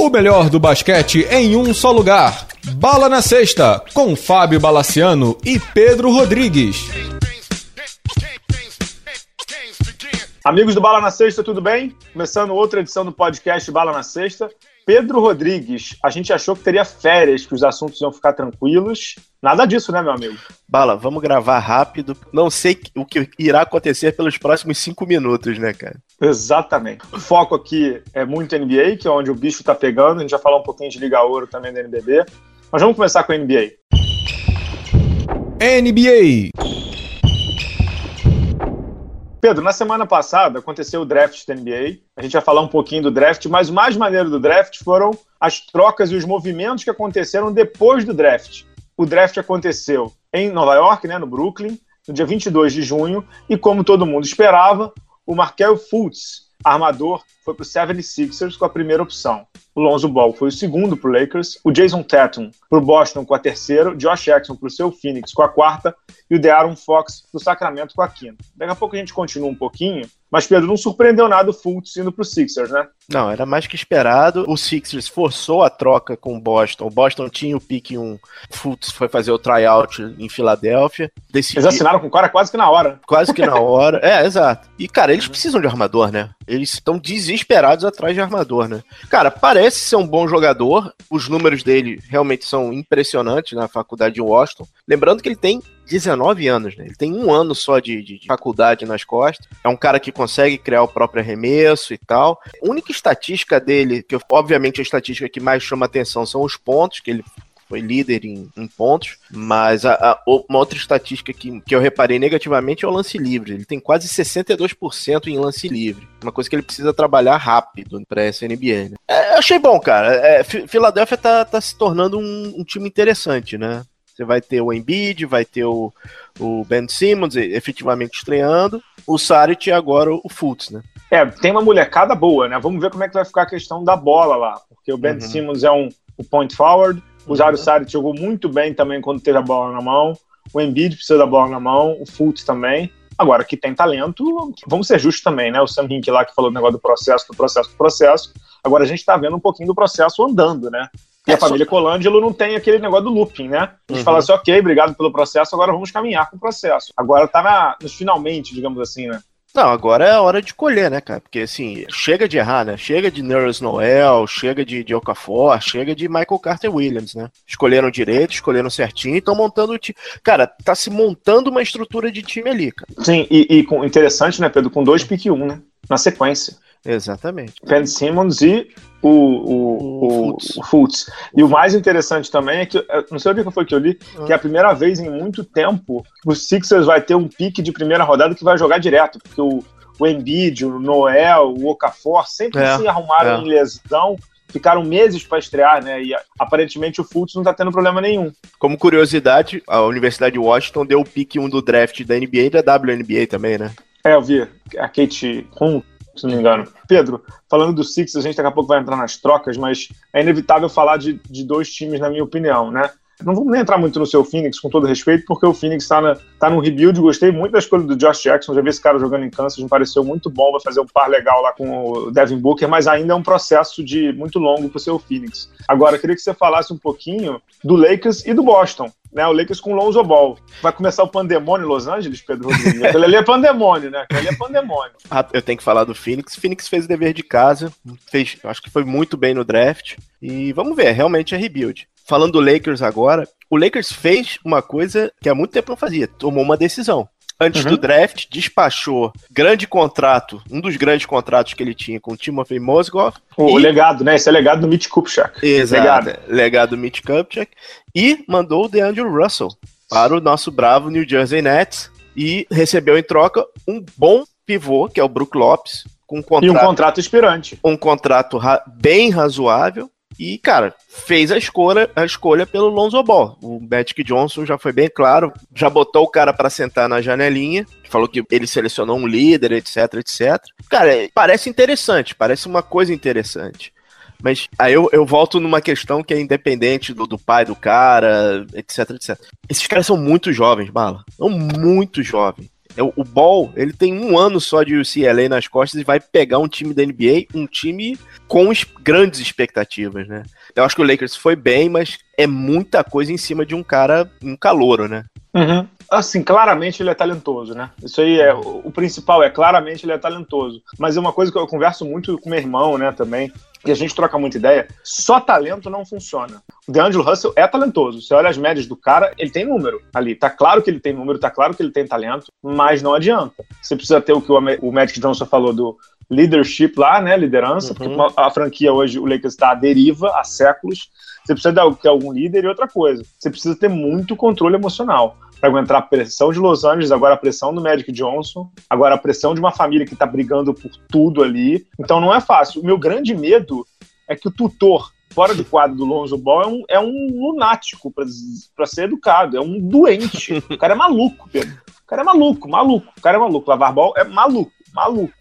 O melhor do basquete em um só lugar. Bala na Sexta, com Fábio Balaciano e Pedro Rodrigues. Amigos do Bala na Sexta, tudo bem? Começando outra edição do podcast Bala na Sexta. Pedro Rodrigues, a gente achou que teria férias, que os assuntos iam ficar tranquilos. Nada disso, né, meu amigo? Bala, vamos gravar rápido. Não sei o que irá acontecer pelos próximos cinco minutos, né, cara? Exatamente. O foco aqui é muito NBA, que é onde o bicho tá pegando. A gente vai falar um pouquinho de Liga Ouro também da NBB. Mas vamos começar com a NBA. NBA. Pedro, na semana passada aconteceu o draft da NBA. A gente vai falar um pouquinho do draft, mas o mais maneiro do draft foram as trocas e os movimentos que aconteceram depois do draft. O draft aconteceu em Nova York, né, no Brooklyn, no dia 22 de junho, e como todo mundo esperava, o Markel Fultz, armador, foi para o 76ers com a primeira opção. O Lonzo Ball foi o segundo para o Lakers, o Jason Tatum para o Boston com a terceira, Josh Jackson para o seu Phoenix com a quarta e o De'Aaron Fox para o Sacramento com a quinta. Daqui a pouco a gente continua um pouquinho, mas Pedro, não surpreendeu nada o Fultz indo para o Sixers, né? Não, era mais que esperado. O Sixers forçou a troca com o Boston. O Boston tinha o pique 1, o Fultz foi fazer o tryout em Filadélfia. Decidi... Eles assinaram com o cara quase que na hora. Quase que na hora. é, exato. E, cara, eles precisam de armador, né? Eles estão desesperados atrás de armador, né? Cara, parece ser um bom jogador. Os números dele realmente são impressionantes na faculdade de Washington. Lembrando que ele tem 19 anos, né? Ele tem um ano só de, de, de, faculdade nas costas. É um cara que consegue criar o próprio arremesso e tal. A única estatística dele, que obviamente a estatística que mais chama atenção são os pontos, que ele foi líder em, em pontos, mas a, a, uma outra estatística que, que eu reparei negativamente é o lance livre. Ele tem quase 62% em lance livre. Uma coisa que ele precisa trabalhar rápido para essa NBA. Né? É, achei bom, cara. É, Filadélfia tá, tá se tornando um, um time interessante, né? Você vai ter o Embiid, vai ter o, o Ben Simmons efetivamente estreando, o Saric e agora o Fultz, né? É, tem uma molecada boa, né? Vamos ver como é que vai ficar a questão da bola lá, porque o Ben uhum. Simmons é um, um point forward, o uhum. Saric jogou muito bem também quando teve a bola na mão, o Embiid precisa da bola na mão, o Fultz também. Agora, que tem talento, vamos ser justos também, né? O Sam Hink lá que falou do negócio do processo, do processo, do processo. Agora a gente tá vendo um pouquinho do processo andando, né? E a família Colangelo não tem aquele negócio do looping, né? A gente uhum. fala assim, ok, obrigado pelo processo, agora vamos caminhar com o processo. Agora tá na, nos finalmente, digamos assim, né? Não, agora é a hora de colher, né, cara? Porque assim, chega de errar, né? Chega de Nerys Noel, chega de, de Okafor, chega de Michael Carter Williams, né? Escolheram direito, escolheram certinho estão montando o time. Cara, tá se montando uma estrutura de time ali, cara. Sim, e, e com, interessante, né, Pedro? Com dois pique um, né? Na sequência. Exatamente. Ben Simmons e o, o, o, o Fultz. E o mais interessante também é que, não sei onde foi que eu li, ah. que é a primeira vez em muito tempo que o Sixers vai ter um pique de primeira rodada que vai jogar direto, porque o, o Embiid, o Noel, o Okafor sempre é, se arrumaram é. em lesão ficaram meses para estrear, né? E aparentemente o Fultz não tá tendo problema nenhum. Como curiosidade, a Universidade de Washington deu o pique 1 do draft da NBA e da WNBA também, né? É, eu vi. A Kate Hum, se não me engano. Pedro, falando do Six, a gente daqui a pouco vai entrar nas trocas, mas é inevitável falar de, de dois times, na minha opinião, né? Não vamos nem entrar muito no seu Phoenix, com todo respeito, porque o Phoenix está tá no rebuild. Gostei muito da escolha do Josh Jackson. Já vi esse cara jogando em Kansas, me pareceu muito bom. Vai fazer um par legal lá com o Devin Booker, mas ainda é um processo de muito longo para o seu Phoenix. Agora, queria que você falasse um pouquinho do Lakers e do Boston né? O Lakers com Lonzo Ball. Vai começar o pandemônio em Los Angeles, Pedro Rodrigues? Aquele ali é pandemônio, né? Aquele ali é pandemônio. Ah, eu tenho que falar do Phoenix. Phoenix fez o dever de casa, fez, acho que foi muito bem no draft. E vamos ver, realmente é rebuild. Falando do Lakers agora, o Lakers fez uma coisa que há muito tempo não fazia, tomou uma decisão antes uhum. do draft, despachou grande contrato, um dos grandes contratos que ele tinha com o Timothy Mozgov. O e... legado, né? Esse é legado do Mitch Kupchak. Exato, legado, legado do Mitch Kupchak. E mandou o DeAndre Russell para o nosso bravo New Jersey Nets e recebeu em troca um bom pivô, que é o Brook Lopes, com um contrato, e um contrato expirante. Um contrato ra bem razoável e, cara, fez a escolha, a escolha pelo Lonzo Ball. O Magic Johnson já foi bem claro, já botou o cara para sentar na janelinha, falou que ele selecionou um líder, etc, etc. Cara, parece interessante, parece uma coisa interessante. Mas aí eu, eu volto numa questão que é independente do, do pai do cara, etc, etc. Esses caras são muito jovens, Bala. São muito jovens. É, o Ball, ele tem um ano só de UCLA nas costas e vai pegar um time da NBA, um time com grandes expectativas, né? Eu acho que o Lakers foi bem, mas é muita coisa em cima de um cara, um calouro, né? Uhum. Assim, claramente ele é talentoso, né? Isso aí é o principal, é claramente ele é talentoso. Mas é uma coisa que eu converso muito com meu irmão, né, também, e a gente troca muita ideia, só talento não funciona. O DeAngelo Russell é talentoso. Você olha as médias do cara, ele tem número ali. Tá claro que ele tem número, tá claro que ele tem talento, mas não adianta. Você precisa ter o que o Magic Johnson falou do leadership lá, né? Liderança, uhum. porque a franquia hoje, o Lakers está à deriva há séculos. Você precisa ter algum líder e outra coisa. Você precisa ter muito controle emocional para aguentar a pressão de Los Angeles, agora a pressão do Magic Johnson, agora a pressão de uma família que está brigando por tudo ali. Então não é fácil. O meu grande medo é que o tutor fora do quadro do Lonzo Ball é um, é um lunático para ser educado, é um doente. O cara é maluco, Pedro. O cara é maluco, maluco. O cara é maluco. Lavar ball é maluco, maluco.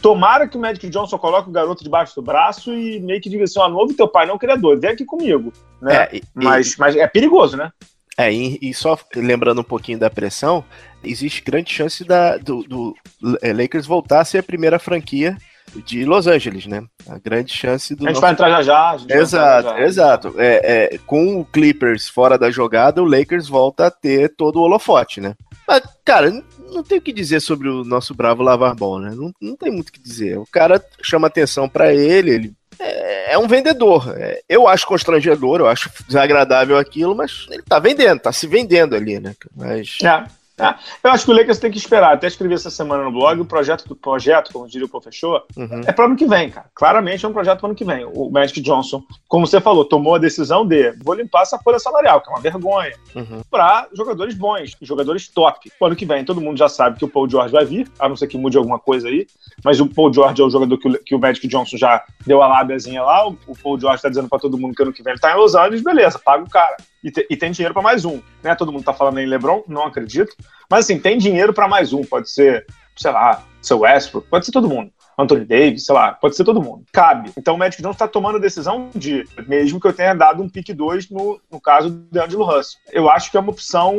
Tomara que o Magic Johnson coloque o garoto debaixo do braço e meio que diga assim: ó, novo teu pai não criador, vem aqui comigo. Né? É, e, mas, mas é perigoso, né? É, e, e, só lembrando um pouquinho da pressão, existe grande chance da, do, do é, Lakers voltar a ser a primeira franquia de Los Angeles, né? A grande chance do. A gente nosso... vai entrar já já. exato, já. exato. É, é, com o Clippers fora da jogada, o Lakers volta a ter todo o holofote, né? Mas, cara, não tem o que dizer sobre o nosso bravo lavar bom, né? Não, não tem muito o que dizer. O cara chama atenção para ele, ele é, é, um vendedor. É, eu acho constrangedor, eu acho desagradável aquilo, mas ele tá vendendo, tá se vendendo ali, né? Mas. É. É, eu acho que o Lakers tem que esperar. Até escrevi essa semana no blog, o projeto do projeto, como diria o professor, uhum. é para ano que vem, cara. Claramente é um projeto para ano que vem. O Magic Johnson, como você falou, tomou a decisão de vou limpar essa folha salarial, que é uma vergonha, uhum. para jogadores bons, jogadores top. O ano que vem, todo mundo já sabe que o Paul George vai vir, a não ser que mude alguma coisa aí, mas o Paul George é o jogador que o, que o Magic Johnson já deu a lábiazinha lá. O, o Paul George está dizendo para todo mundo que ano que vem ele tá em Los Angeles, beleza, paga o cara e, te, e tem dinheiro para mais um. Né? Todo mundo está falando em LeBron, não acredito. Mas assim, tem dinheiro para mais um. Pode ser, sei lá, seu Westbrook, pode ser todo mundo. Anthony Davis, sei lá, pode ser todo mundo. Cabe. Então o Magic não está tomando a decisão de, mesmo que eu tenha dado um pick 2 no, no caso do Angelo Russell. Eu acho que é uma opção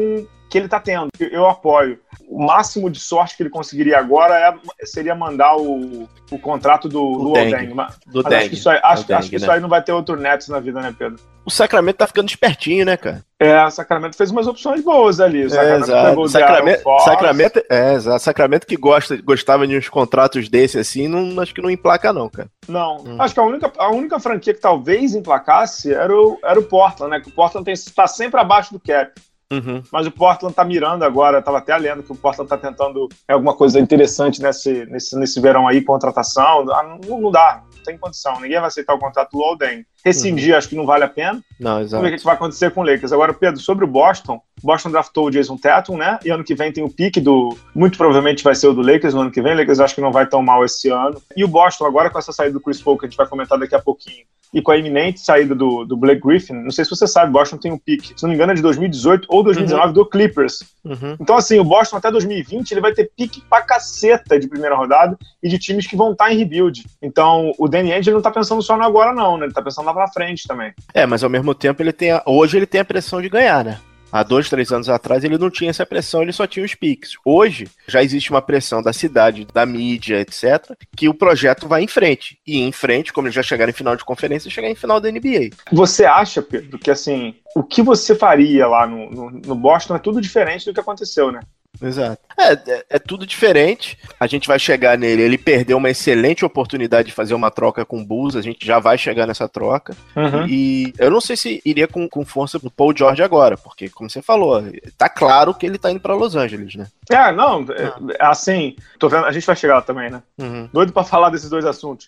que ele está tendo. Eu apoio. O máximo de sorte que ele conseguiria agora é, seria mandar o, o contrato do Luol Deng. Mas, do mas Deng. acho que, isso aí, acho, Deng, acho que né? isso aí não vai ter outro Nets na vida, né, Pedro? O Sacramento tá ficando espertinho, né, cara? É, o Sacramento fez umas opções boas ali. O Sacramento é, exato. Sacramento, Sacramento, é, exato. Sacramento que gosta, gostava de uns contratos desse assim, não, acho que não emplaca, não, cara. Não. Hum. Acho que a única, a única franquia que talvez emplacasse era o, era o Portland, né? Que o Portland está sempre abaixo do cap. Uhum. Mas o Portland tá mirando agora, tava até lendo que o Portland tá tentando é, alguma coisa interessante nesse, nesse, nesse verão aí, contratação. Ah, não, não dá, não tem condição. Ninguém vai aceitar o contrato do Loden. Rescindir, uhum. acho que não vale a pena. Não, exato. Vamos ver o que vai acontecer com o Lakers. Agora, Pedro, sobre o Boston, Boston draftou o Jason Tatum, né? E ano que vem tem o pique do. Muito provavelmente vai ser o do Lakers no ano que vem. O Lakers acho que não vai tão mal esse ano. E o Boston, agora com essa saída do Chris Paul, que a gente vai comentar daqui a pouquinho, e com a iminente saída do, do Blake Griffin, não sei se você sabe, Boston tem um pique, se não me engano é de 2018 ou 2019 uhum. do Clippers. Uhum. Então, assim, o Boston até 2020 ele vai ter pique pra caceta de primeira rodada e de times que vão estar em rebuild. Então, o Danny Ainge não tá pensando só no agora, não, né? Ele tá pensando lá pra frente também. É, mas ao mesmo tempo ele tem. A... Hoje ele tem a pressão de ganhar, né? Há dois, três anos atrás ele não tinha essa pressão, ele só tinha os piques. Hoje já existe uma pressão da cidade, da mídia, etc., que o projeto vai em frente. E em frente, como eles já chegaram em final de conferência, chegar em final da NBA. Você acha, Pedro, que assim, o que você faria lá no, no, no Boston é tudo diferente do que aconteceu, né? Exato. É, é, é, tudo diferente. A gente vai chegar nele. Ele perdeu uma excelente oportunidade de fazer uma troca com o Bulls. A gente já vai chegar nessa troca. Uhum. E eu não sei se iria com, com força pro Paul George agora, porque, como você falou, tá claro que ele tá indo para Los Angeles, né? É, não, é, é, assim, tô vendo, a gente vai chegar lá também, né? Uhum. Doido para falar desses dois assuntos.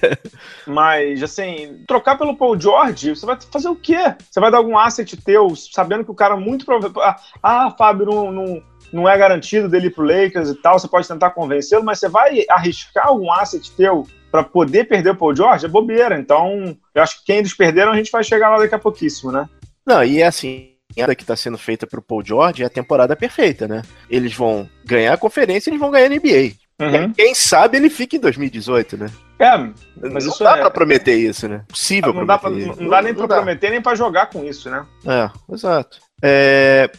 Mas, assim, trocar pelo Paul George, você vai fazer o quê? Você vai dar algum asset teu, sabendo que o cara muito provavelmente. Ah, ah, Fábio, não, não não é garantido dele ir pro Lakers e tal, você pode tentar convencê-lo, mas você vai arriscar algum asset teu para poder perder o Paul George? É bobeira. Então, eu acho que quem eles perderam, a gente vai chegar lá daqui a pouquíssimo, né? Não, e é assim, a que está sendo feita pro Paul George é a temporada perfeita, né? Eles vão ganhar a conferência e eles vão ganhar a NBA. Uhum. Quem sabe ele fica em 2018, né? É, mas não dá é... pra prometer isso, né? Possível não dá, pra, não, não dá nem não pra dá. prometer nem pra jogar com isso, né? É, exato. É,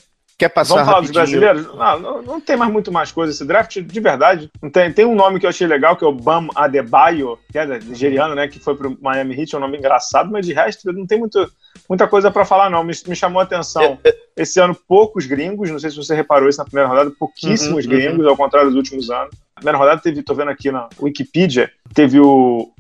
Quer passar Vamos falar dos brasileiros? Não, não, não tem mais muito mais coisa esse draft, de verdade. Tem, tem um nome que eu achei legal, que é o Bam Adebayo, que é nigeriano, né? Que foi pro Miami Heat, é um nome engraçado, mas de resto não tem muito, muita coisa para falar, não. Me, me chamou a atenção. É, Esse ano, poucos gringos, não sei se você reparou isso na primeira rodada, pouquíssimos Uhum, uhum. gringos, ao contrário dos últimos anos. Na primeira rodada teve, tô vendo aqui na Wikipedia, teve o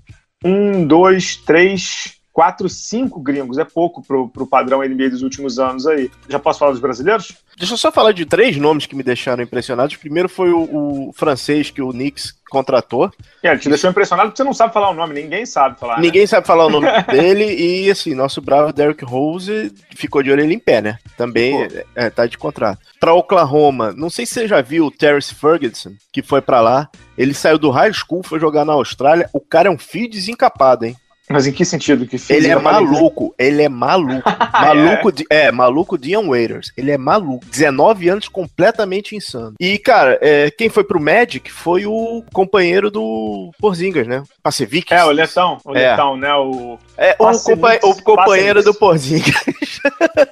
um, dois, três, quatro, cinco gringos. É pouco pro, pro padrão NBA dos últimos anos aí. Já posso falar dos brasileiros? Deixa eu só falar de três nomes que me deixaram impressionados. Primeiro foi o, o francês que o Knicks contratou. É, ele te deixou impressionado porque você não sabe falar o nome, ninguém sabe falar. né? Ninguém sabe falar o nome dele e, assim, nosso bravo Derrick Rose ficou de orelha em pé, né? Também é, tá de contrato. Pra Oklahoma, não sei se você já viu o Terrence Ferguson, que foi pra lá. Ele saiu do high school, foi jogar na Austrália. O cara é um fio desencapado, hein? Mas em que sentido? Que Ele é maluco, ele é maluco. maluco de, é, maluco Dion Waiters. Ele é maluco. 19 anos completamente insano. E, cara, é, quem foi pro Magic foi o companheiro do Porzingas, né? Pacevic. É, o Letão, o É. Letão, né? O, É, o, compa- o companheiro Pacevic. do Porzingas.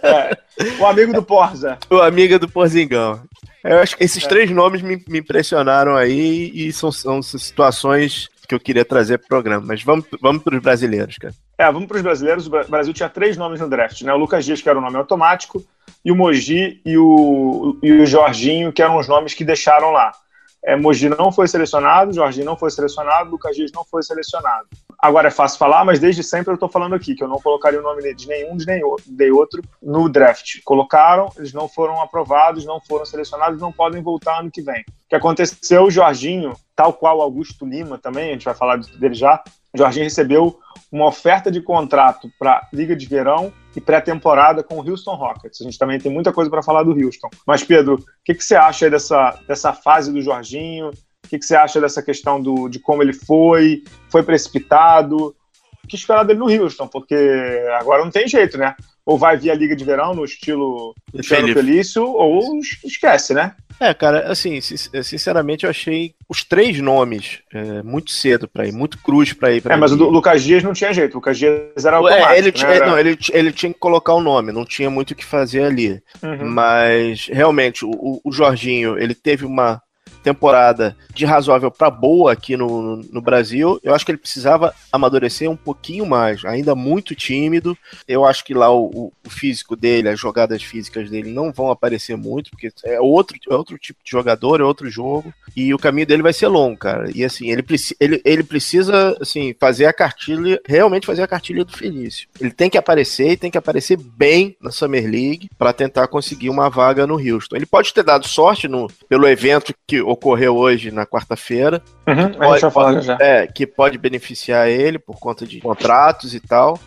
é, o amigo do Porza. o amigo do Porzingão. Eu acho que esses É. três nomes me, me impressionaram aí e são, são situações que eu queria trazer pro programa. Mas vamos, vamos pros brasileiros, cara. É, vamos para os brasileiros. O Bra- Brasil tinha três nomes no draft, né? O Lucas Dias, que era o nome automático, e o Mogi e o, e o Jorginho, que eram os nomes que deixaram lá. É, Mogi não foi selecionado, Jorginho não foi selecionado, Lucas Dias não foi selecionado. Agora é fácil falar, mas desde sempre eu estou falando aqui que eu não colocaria o nome de nenhum de o- de outro no draft. Colocaram, eles não foram aprovados, não foram selecionados, não podem voltar ano que vem. O que aconteceu, o Jorginho, tal qual Augusto Lima também, a gente vai falar dele já, o Jorginho recebeu uma oferta de contrato para Liga de Verão e pré-temporada com o Houston Rockets. A gente também tem muita coisa para falar do Houston. Mas, Pedro, o que, que você acha dessa, dessa fase do Jorginho? O que, que você acha dessa questão do, de como ele foi? Foi precipitado? O que esperar dele no Houston? Porque agora não tem jeito, né? Ou vai vir a Liga de Verão no estilo Luciano. Felício, ou es- esquece, né? É, cara, assim, sin- sinceramente eu achei os três nomes é, muito cedo pra ir, muito cruz pra ir. Pra É, mas o mim. do Lucas Dias não tinha jeito. O Lucas Dias era automático, É, ele, né? Não, ele, ele tinha que colocar o nome, não tinha muito o que fazer ali. Uhum. Mas realmente, o- o, o Jorginho, ele teve uma temporada de razoável para boa aqui no, no Brasil. Eu acho que ele precisava amadurecer um pouquinho mais, ainda muito tímido. Eu acho que lá o, o- físico dele, as jogadas físicas dele não vão aparecer muito, porque é outro, é outro tipo de jogador, é outro jogo, e o caminho dele vai ser longo, cara. E assim, ele, ele, ele precisa assim, fazer a cartilha, realmente fazer a cartilha do Felício. Ele tem que aparecer e tem que aparecer bem na Summer League para tentar conseguir uma vaga no Houston. Ele pode ter dado sorte no, pelo evento que ocorreu hoje na quarta-feira, Uhum, a gente Pode- vai falar já. é, que pode beneficiar ele por conta de contratos e tal.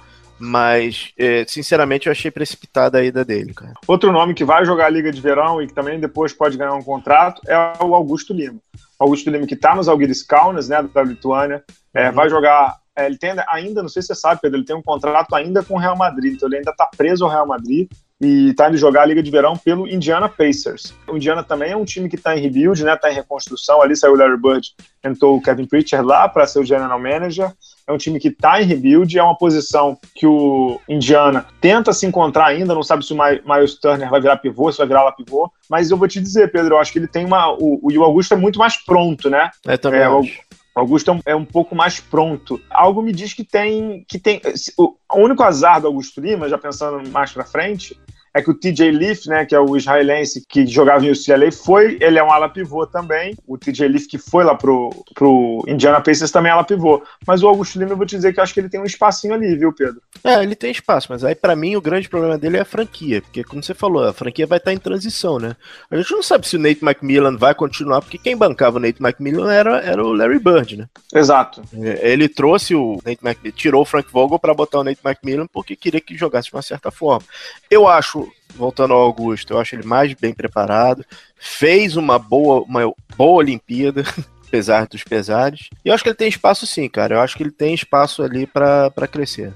Mas, é, sinceramente, eu achei precipitada a ida dele, cara. Outro nome que vai jogar a Liga de Verão e que também depois pode ganhar um contrato é o Augusto Lima. O Augusto Lima que está nos Algiris Kaunas, né, da Lituânia, é, Uhum. vai jogar. é, ele tem ainda, não sei se você sabe, Pedro, ele tem um contrato ainda com o Real Madrid, então ele ainda está preso ao Real Madrid e está indo jogar a Liga de Verão pelo Indiana Pacers. O Indiana também é um time que está em rebuild, né, está em reconstrução. Ali saiu o Larry Bird, entrou o Kevin Pritchard lá para ser o general manager. É um time que está em rebuild, é uma posição que o Indiana tenta se encontrar ainda, não sabe se o Mi- Miles Turner vai virar pivô, se vai virar lá pivô, mas eu vou te dizer, Pedro, eu acho que ele tem uma. O, o, Augusto é muito mais pronto, né? Eu também É. O Augusto é um, é um pouco mais pronto. Algo me diz que tem. que tem O, único azar do Augusto Lima, já pensando mais pra frente, é que o TJ Leaf, né, que é o israelense que jogava em UCLA, foi, ele é um ala pivô também. O TJ Leaf que foi lá pro, pro Indiana Pacers também é ala pivô. Mas o Augusto Lima, eu vou te dizer que eu acho que ele tem um espacinho ali, viu, Pedro? É, ele tem espaço, mas aí pra mim o grande problema dele é a franquia, porque como você falou, a franquia vai estar em transição, né? A gente não sabe se o Nate McMillan vai continuar, porque quem bancava o Nate McMillan era, era o Larry Bird, né? Exato. Ele trouxe o Nate McMillan, tirou o Frank Vogel pra botar o Nate McMillan porque queria que jogasse de uma certa forma. Eu acho, voltando ao Augusto, eu acho ele mais bem preparado, fez uma boa, uma boa Olimpíada. Apesar dos pesares. E eu acho que ele tem espaço sim, cara. Eu acho que ele tem espaço ali pra pra crescer.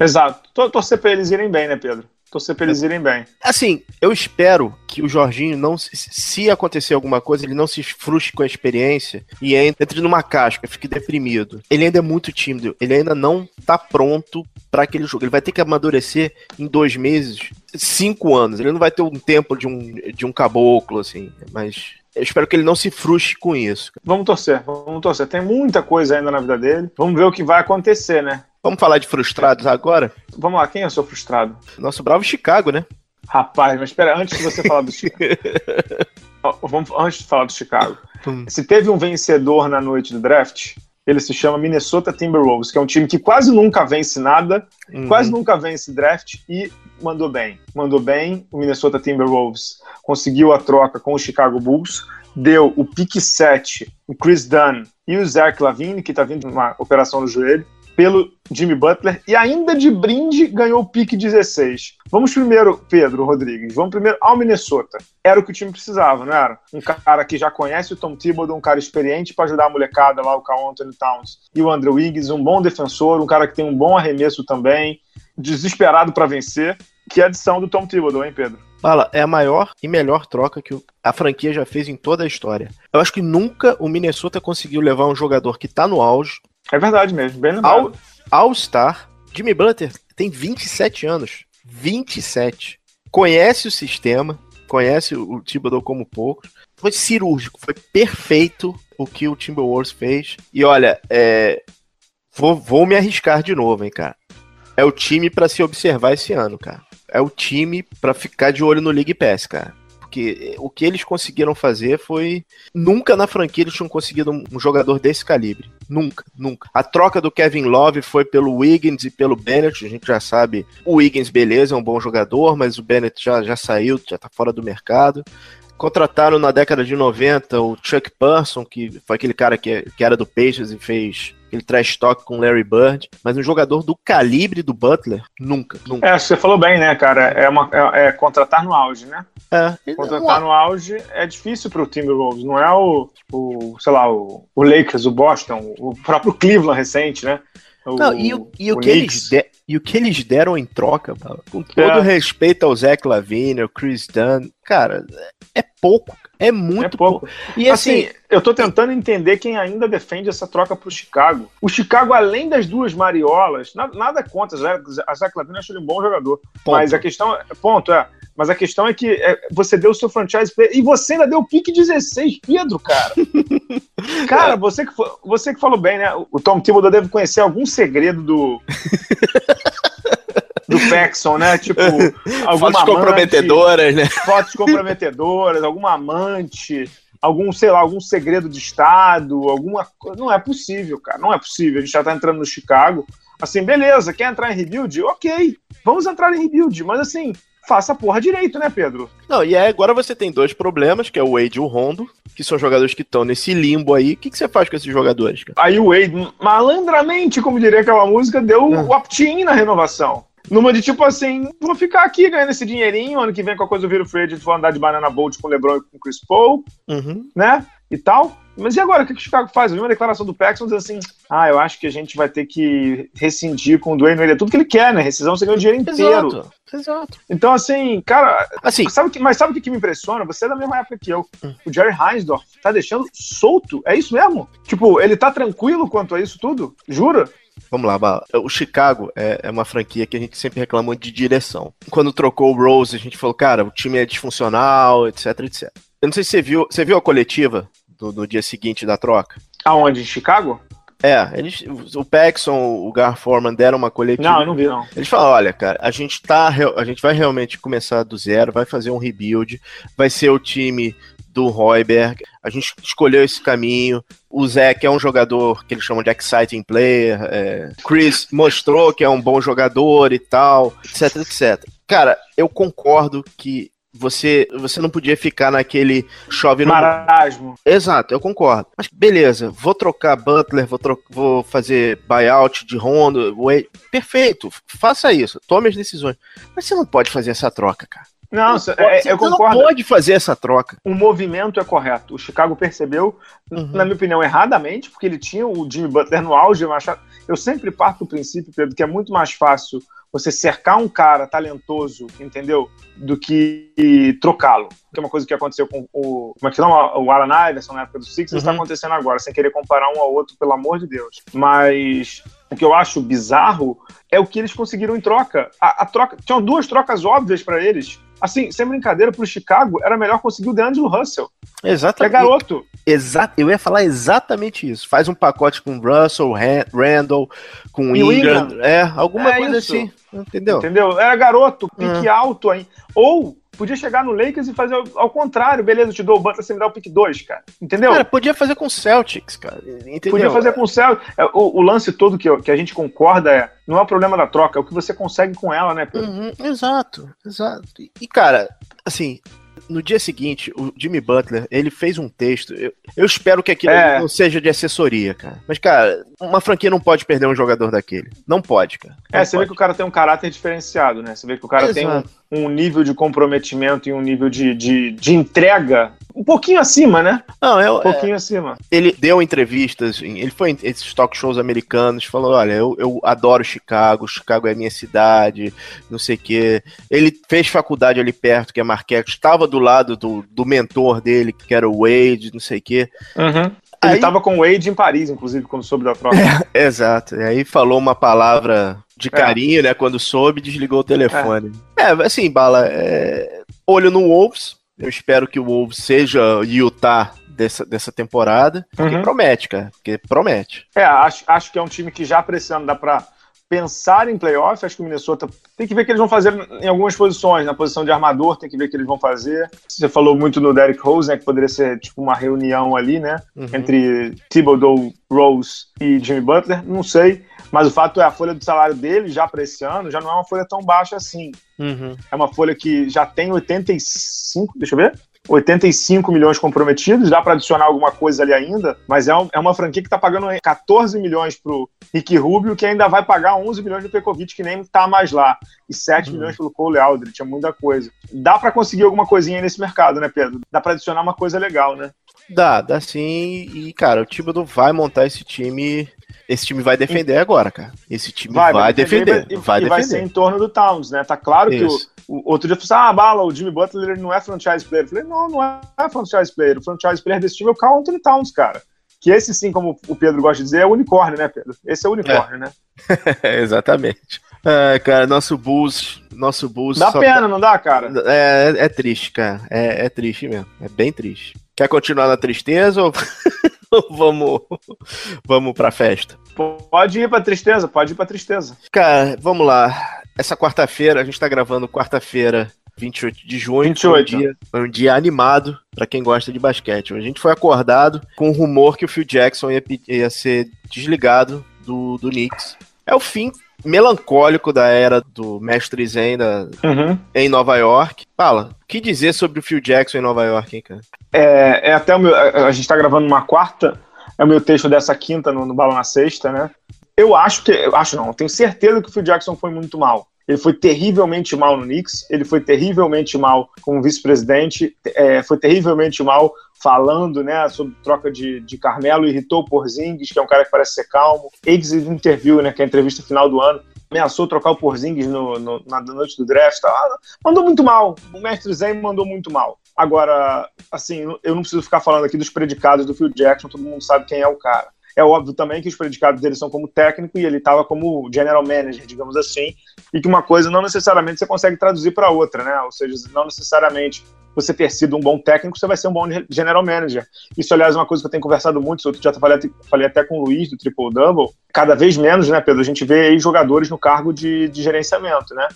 Exato. Tor- Torcer pra eles irem bem, né, Pedro? Torcer pra eles irem bem. Assim, eu espero que o Jorginho não, se- se acontecer alguma coisa, ele não se frustre com a experiência e entre numa casca, fique deprimido. Ele ainda é muito tímido, ele ainda não tá pronto para aquele jogo. Ele vai ter que amadurecer em dois meses cinco anos. Ele não vai ter um tempo de um, de um caboclo, assim. Mas eu espero que ele não se frustre com isso. Vamos torcer, vamos torcer. Tem muita coisa ainda na vida dele. Vamos ver o que vai acontecer, né? Vamos falar de frustrados agora? Vamos lá, quem é o seu frustrado? Nosso bravo Chicago, né? Rapaz, mas espera, antes de você falar do Chicago. Vamos, antes de falar do Chicago. Hum. Se teve um vencedor na noite do draft, ele se chama Minnesota Timberwolves, que é um time que quase nunca vence nada, uhum. quase nunca vence draft e mandou bem. Mandou bem o Minnesota Timberwolves. Conseguiu a troca com o Chicago Bulls, deu o pick 7, o Chris Dunn e o Zach Lavine, que está vindo uma operação no joelho pelo Jimmy Butler e ainda de brinde ganhou o pique 16. Vamos primeiro, Pedro Rodrigues, vamos primeiro ao Minnesota. Era o que o time precisava, não era? Um cara que já conhece o Tom Thibodeau, um cara experiente para ajudar a molecada lá, o Carl Anthony Towns e o Andrew Wiggins, um bom defensor, um cara que tem um bom arremesso também, desesperado para vencer. Que adição do Tom Thibodeau, hein, Pedro? Fala, é a maior e melhor troca que a franquia já fez em toda a história. Eu acho que nunca o Minnesota conseguiu levar um jogador que tá no auge, é verdade mesmo, bem lembrado. All-Star, Jimmy Butler tem 27 anos. 27. Conhece o sistema, conhece o Thibodeau como poucos. Foi cirúrgico, foi perfeito o que o Timberwolves fez. E olha, é... vou, vou me arriscar de novo, hein, cara. É o time para se observar esse ano, cara. É o time para ficar de olho no League Pass, cara porque o que eles conseguiram fazer foi. Nunca na franquia eles tinham conseguido um, jogador desse calibre. Nunca, nunca. A troca do Kevin Love foi pelo Wiggins e pelo Bennett. A gente já sabe. O Wiggins, beleza, é um bom jogador, mas o Bennett já, já saiu, já tá fora do mercado. Contrataram na década de 90 o Chuck Person, que foi aquele cara que, que era do Pacers e fez aquele trash talk com Larry Bird, mas um jogador do calibre do Butler, nunca, nunca. É, você falou bem, né, cara? É, uma, é, é contratar no auge, né? É. Contratar no auge é difícil pro Timberwolves, não é o, o sei lá, o, o Lakers, o Boston, o próprio Cleveland recente, né? O, não, e o, e o, o que eles de, e o que eles deram em troca, com todo é. respeito ao Zach Lavine, ao Chris Dunn, cara, é pouco. É muito é pouco. pouco. E assim, assim, eu tô tentando entender quem ainda defende essa troca pro Chicago. O Chicago, além das duas mariolas, nada, nada contra. A Zach Lavine acho ele um bom jogador. Ponto. Mas a questão. Ponto, é. Mas a questão é que é, você deu o seu franchise player e você ainda deu o pique 16, Pedro, cara. cara, você que, você que falou bem, né? O Tom Thibodeau deve conhecer algum segredo do. do Paxson, né? Tipo, alguma fotos comprometedoras, né? Fotos comprometedoras, alguma amante, algum, sei lá, algum segredo de Estado, alguma Não é possível, cara. Não é possível. A gente já tá entrando no Chicago. Assim, beleza, quer entrar em rebuild? Ok, vamos entrar em rebuild, mas assim, faça a porra direito, né, Pedro? Não, e aí agora você tem dois problemas, que é o Wade e o Rondo, que são jogadores que estão nesse limbo aí. O que, que você faz com esses jogadores, cara? Aí o Wade, malandramente, como diria aquela música, deu o é. opt-in na renovação. Numa de tipo assim, vou ficar aqui ganhando esse dinheirinho, ano que vem com a coisa eu viro free agent, vou andar de banana boat com o LeBron e com o Chris Paul, uhum. né? E tal. Mas e agora? O que, que o Chicago faz? Eu vi uma declaração do Paxson dizendo assim: ah, eu acho que a gente vai ter que rescindir com o Dwayne Wade. É tudo que ele quer, né? Rescisão você ganha o dinheiro inteiro. Exato. Exato. Então, assim, cara, assim, sabe que, mas sabe o que, que me impressiona? Você é da mesma época que eu. Hum. O Jerry Heinsdorf tá deixando solto. É isso mesmo? Tipo, ele tá tranquilo quanto a isso tudo? Jura? Vamos lá, o Chicago é, é, uma franquia que a gente sempre reclamou de direção. Quando trocou o Rose, a gente falou, cara, o time é disfuncional, etc, etc. Eu não sei se você viu, você viu a coletiva do, do dia seguinte da troca? Aonde? Em Chicago? É, eles, o Paxson, o Gar Forman deram uma coletiva. Não, eu não vi, não. Eles falaram: olha, cara, a gente tá. A gente vai realmente começar do zero, vai fazer um rebuild, vai ser o time do Royberg. A gente escolheu esse caminho. O Zeke é um jogador que eles chamam de exciting player. É, Chris mostrou que é um bom jogador e tal, etc, etc. Cara, eu concordo que você, você não podia ficar naquele chove no. Marasmo. Exato, eu concordo. Mas beleza, vou trocar Butler, vou, tro vou fazer buyout de Rondo. Perfeito, faça isso, tome as decisões. Mas você não pode fazer essa troca, cara. Não, você, é, eu concordo. não pode fazer essa troca. O movimento é correto. O Chicago percebeu, uhum. na minha opinião, erradamente, porque ele tinha o Jimmy Butler no auge. Eu, achava, eu sempre parto do princípio, Pedro, que é muito mais fácil você cercar um cara talentoso, entendeu? Do que trocá-lo. Que é uma coisa que aconteceu com o. Como é que chama? O Alan Iverson na época do Six, uhum. está acontecendo agora, sem querer comparar um ao outro, pelo amor de Deus. Mas o que eu acho bizarro é o que eles conseguiram em troca. A, a troca tinham duas trocas óbvias para eles. Assim, sem brincadeira, pro Chicago era melhor conseguir o DeAngelo Russell. Exatamente. Que é garoto. Exato, eu ia falar exatamente isso. Faz um pacote com Russell, Randall, com E o Ingram, Ingram. é, alguma É coisa isso. assim. Entendeu? Entendeu? Era garoto, pique É. alto aí. Ou podia chegar no Lakers e fazer ao, ao contrário. Beleza, eu te dou o Butler, você me dá o pique 2, cara. Entendeu? Cara, podia fazer com Celtics, cara. Entendeu? Podia fazer com o Céu. É, O, o lance todo que, eu- que a gente concorda é não é o problema da troca, é o que você consegue com ela, né, Pedro? Uhum, exato, exato. E, cara, assim, no dia seguinte, o Jimmy Butler, ele fez um texto. Eu, eu espero que aquilo É. não seja de assessoria, cara. Mas, cara, uma franquia não pode perder um jogador daquele. Não pode, cara. Não É, você vê pode. que o cara tem um caráter diferenciado, né? Você vê que o cara tem um, Exato. Um nível de comprometimento e um nível de, de, de entrega um pouquinho acima, né? Não, eu, Um pouquinho acima. ele deu entrevistas, ele foi em esses talk shows americanos, falou, olha, eu, eu adoro Chicago, Chicago é minha cidade, não sei o quê. Ele fez faculdade ali perto, que é Marquette, estava do lado do, do mentor dele, que era o Wade, não sei o quê. Ele Aí- tava com o Wade em Paris, inclusive, quando soube da troca. Exato. E aí falou uma palavra de É. carinho, né? Quando soube, desligou o telefone. É, assim, Bala, é, olho no Wolves. Eu espero que o Wolves seja Utah dessa, dessa temporada. Porque Uhum. promete, cara. Porque promete. É, acho, acho que é um time que já precisando dá pra pensar em playoff. Acho que o Minnesota tem que ver o que eles vão fazer em algumas posições. Na posição de armador, tem que ver o que eles vão fazer. Você falou muito no Derrick Rose, né? Que poderia ser tipo uma reunião ali, né? Uhum. Entre Thibodeau, Rose e Jimmy Butler. Não sei. Mas o fato é a folha do salário dele já para esse ano já não é uma folha tão baixa assim. Uhum. É uma folha que já tem 85, deixa eu ver. 85 milhões comprometidos, dá para adicionar alguma coisa ali ainda, mas é, um- é uma franquia que está pagando 14 milhões pro Ricky Rubio, que ainda vai pagar 11 milhões do Pekovic, que nem tá mais lá, e 7 Uhum. milhões pelo Cole Aldrich, é muita coisa. Dá para conseguir alguma coisinha nesse mercado, né, Pedro? Dá para adicionar uma coisa legal, né? Dá, dá sim. E, cara, o Thibodeau vai montar esse time. Esse time vai defender agora, cara. Esse time vai, defender. e, vai e vai ser defender. em torno do Towns, né? Tá claro que o, Isso. o outro dia falou assim: ah, bala, o Jimmy Butler não é franchise player. Eu falei, não, não é franchise player. O franchise player desse time é o Carl Anthony Towns, cara. Que esse sim, como o Pedro gosta de dizer, é o unicórnio, né, Pedro? Esse é o unicórnio, né? Exatamente. É, cara, nosso Bulls. Nosso Bulls. Dá pena, não dá, cara? tá- É, é triste, cara. É, é triste mesmo. É bem triste. Quer continuar na tristeza ou, vamos, vamos pra festa? Pode ir pra tristeza, pode ir pra tristeza. Cara, vamos lá. Essa quarta-feira, a gente tá gravando quarta-feira, 28 de junho. 28. Um dia, um dia animado pra quem gosta de basquete. A gente foi acordado com o rumor que o Phil Jackson ia, ia ser desligado do, do Knicks. É o fim melancólico da era do mestre Zen da- Uhum. em Nova York. Fala, o que dizer sobre o Phil Jackson em Nova York, hein, cara? É, é até o meu. A gente tá gravando uma quarta, é o meu texto dessa quinta no, no Bala na Sexta, né? Eu acho que. Eu acho não, eu tenho certeza que o Phil Jackson foi muito mal. Ele foi terrivelmente mal no Knicks, ele foi terrivelmente mal como vice-presidente, é, foi terrivelmente mal falando né, sobre troca de, de Carmelo, irritou o Porzingis, que é um cara que parece ser calmo. Exit interview, né, que é a entrevista final do ano, ameaçou trocar o Porzingis no, no- na noite do draft. Tá? Mandou muito mal. O mestre Zen mandou muito mal. Agora, assim, eu não preciso ficar falando aqui dos predicados do Phil Jackson, todo mundo sabe quem é o cara. É óbvio também que os predicados dele são como técnico e ele estava como general manager, digamos assim, e que uma coisa não necessariamente você consegue traduzir para outra, né? Ou seja, não necessariamente você ter sido um bom técnico, você vai ser um bom general manager. Isso, aliás, é uma coisa que eu tenho conversado muito, outro dia eu falei, falei até com o Luiz do Triple Double. Cada vez menos, né, Pedro? A gente vê aí jogadores no cargo de, de gerenciamento, né?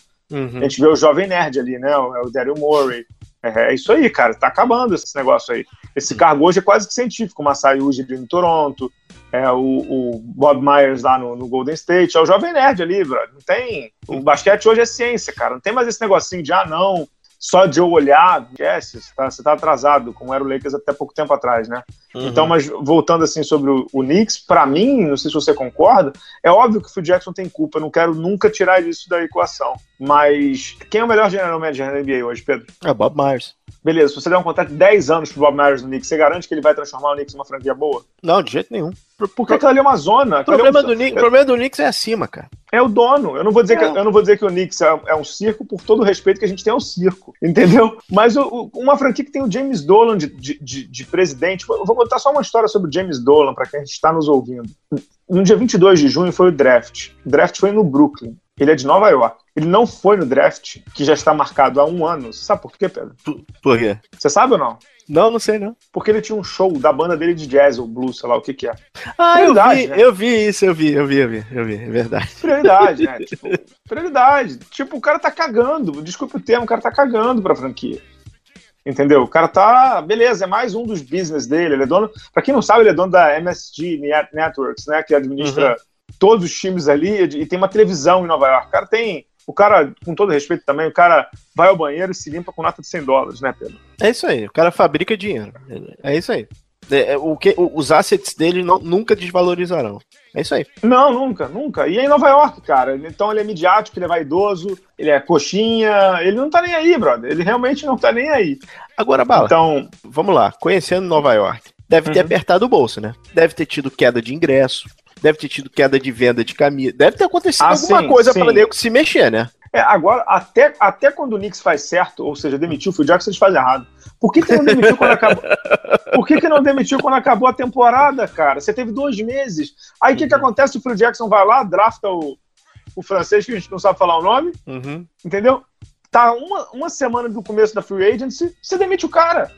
A gente vê o jovem nerd ali, né? O, é o Daryl Morey. É, é isso aí, cara. Tá acabando esse negócio aí. Esse cargo hoje é quase que científico. O Masai Ujiri no Toronto, é, o, o Bob Myers lá no, no Golden State. É o jovem nerd ali, brother. Não tem... O basquete hoje é ciência, cara. Não tem mais esse negocinho de, ah, não, só de eu olhar, esquece, você tá, você tá atrasado, como era o Lakers até pouco tempo atrás, né? Uhum. Então, mas voltando assim sobre o, o Knicks, para mim, não sei se você concorda, é óbvio que o Phil Jackson tem culpa, eu não quero nunca tirar isso da equação. Mas quem é o melhor general manager na NBA hoje, Pedro? É Bob Myers. Beleza, se você der um contrato de 10 anos pro Bob Myers no Knicks, você garante que ele vai transformar o Knicks em uma franquia boa? Não, de jeito nenhum. Porque aquilo ali é uma zona. O ali é problema, um- do Knicks, o problema do Knicks é acima, cara. é o dono. Eu não vou dizer, que, É. eu não vou dizer que o Knicks é, é um circo por todo o respeito que a gente tem ao circo, entendeu? Mas o- o- uma franquia que tem o James Dolan de, de, de- de presidente, eu vou contar só uma história sobre o James Dolan, para quem está nos ouvindo. No dia 22 de junho foi o draft. O draft foi no Brooklyn. Ele é de Nova York. Ele não foi no draft, que já está marcado há um ano. Você sabe por quê, Pedro? Por quê? Você sabe ou não? Não, não sei não. Porque ele tinha um show da banda dele de jazz ou blues, sei lá o que que é. Ah, eu vi, né? eu vi isso, eu vi, eu vi, eu vi, eu vi, é verdade. Prioridade, né? tipo, prioridade. Tipo, o cara tá cagando, desculpe o termo, o cara tá cagando pra franquia. Entendeu? O cara tá. Beleza, é mais um dos business dele. Ele é dono. Pra quem não sabe, ele é dono da MSG Networks, né? Que administra uhum. todos os times ali e tem uma televisão em Nova York. O cara tem. O cara, com todo respeito também, o cara vai ao banheiro e se limpa com nota de 100 dólares, né, Pedro? É isso aí. O cara fabrica dinheiro. É isso aí. É, é, o que, os assets dele não, nunca desvalorizarão. É isso aí. Não, nunca, nunca. E é em Nova York, cara. Então ele é midiático, ele é vaidoso, ele é coxinha, ele não tá nem aí, brother. Ele realmente não tá nem aí. Agora, Bala, então, vamos lá. Conhecendo Nova York, deve ter uhum. apertado o bolso, né? Deve ter tido queda de ingresso, deve ter tido queda de venda de camisa, deve ter acontecido ah, alguma sim, coisa para nego se mexer, né? É, agora, até, até quando o Knicks faz certo, ou seja, demitiu o Phil Jackson, eles fazem errado. Por que, que não demitiu quando acabou? Por que, que não demitiu quando acabou a temporada, cara? Você teve dois meses. Aí o que, que uhum. acontece? O Phil Jackson vai lá, drafta o, o francês, que a gente não sabe falar o nome, uhum. entendeu? Tá uma, uma semana do começo da free agency, você demite o cara.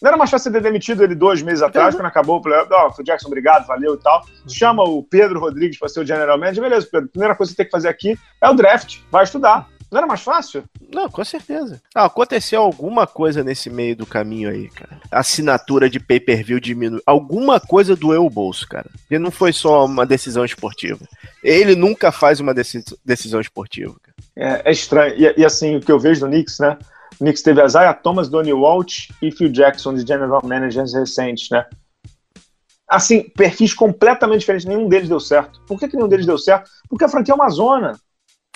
Não era mais fácil ter demitido ele dois meses atrás, quando acabou o playoff? Oh, Jackson, obrigado, valeu e tal. Uhum. Chama o Pedro Rodrigues para ser o general manager. Beleza, Pedro. Primeira coisa que você tem que fazer aqui é o draft. Vai estudar. Não era mais fácil? Não, com certeza. Ah, aconteceu alguma coisa nesse meio do caminho aí, cara. Assinatura de pay-per-view diminuiu. Alguma coisa doeu o bolso, cara. E não foi só uma decisão esportiva. Ele nunca faz uma decisão esportiva. Cara. É, é estranho. E, e, assim, o que eu vejo do Knicks, né? O Knicks teve Isaiah Thomas, Donnie Walsh e Phil Jackson de general managers recentes, né? Assim, perfis completamente diferentes, nenhum deles deu certo. Por que, que nenhum deles deu certo? Porque a franquia é uma zona.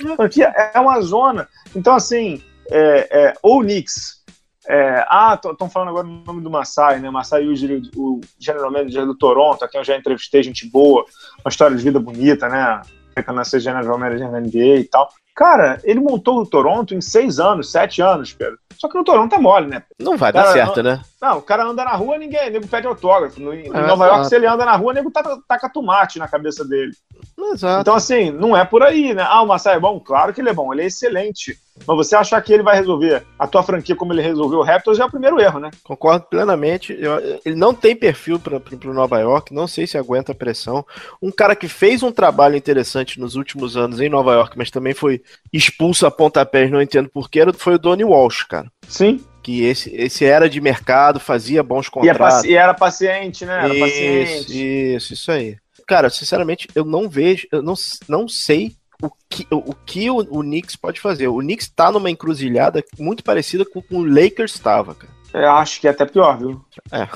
A franquia é uma zona. Então, assim, é, é, ou o Knicks. É, ah, estão falando agora o nome do Masai, né? Masai Ujiri, o general manager do Toronto, a quem eu já entrevistei, gente boa, uma história de vida bonita, né? Americana ser general manager na NBA e tal. Cara, ele montou o Toronto em seis anos, sete anos, Pedro. Só que no Toronto é mole, né? Não vai dar certo, né? Não, o cara anda na rua, ninguém, nego pede autógrafo. No, em é, Nova York, se ele anda na rua, nego taca, taca tomate na cabeça dele. Exato. Então, assim, não é por aí, né? Ah, o Massai é bom? Claro que ele é bom, ele é excelente. Mas você achar que ele vai resolver a tua franquia como ele resolveu o Raptors é o primeiro erro, né? Concordo plenamente. Eu, ele não tem perfil para o Nova York, não sei se aguenta a pressão. Um cara que fez um trabalho interessante nos últimos anos em Nova York, mas também foi expulso a pontapés, não entendo porquê, foi o Donnie Walsh, cara. Sim que esse, esse era de mercado, fazia bons contratos. E, era paciente, né? Era isso, paciente. Isso, isso aí. Cara, sinceramente, eu não vejo, eu não, não sei o que o, que o, o Knicks pode fazer. O Knicks tá numa encruzilhada muito parecida com, com o Lakers estava, cara. Eu acho que é até pior, viu? É.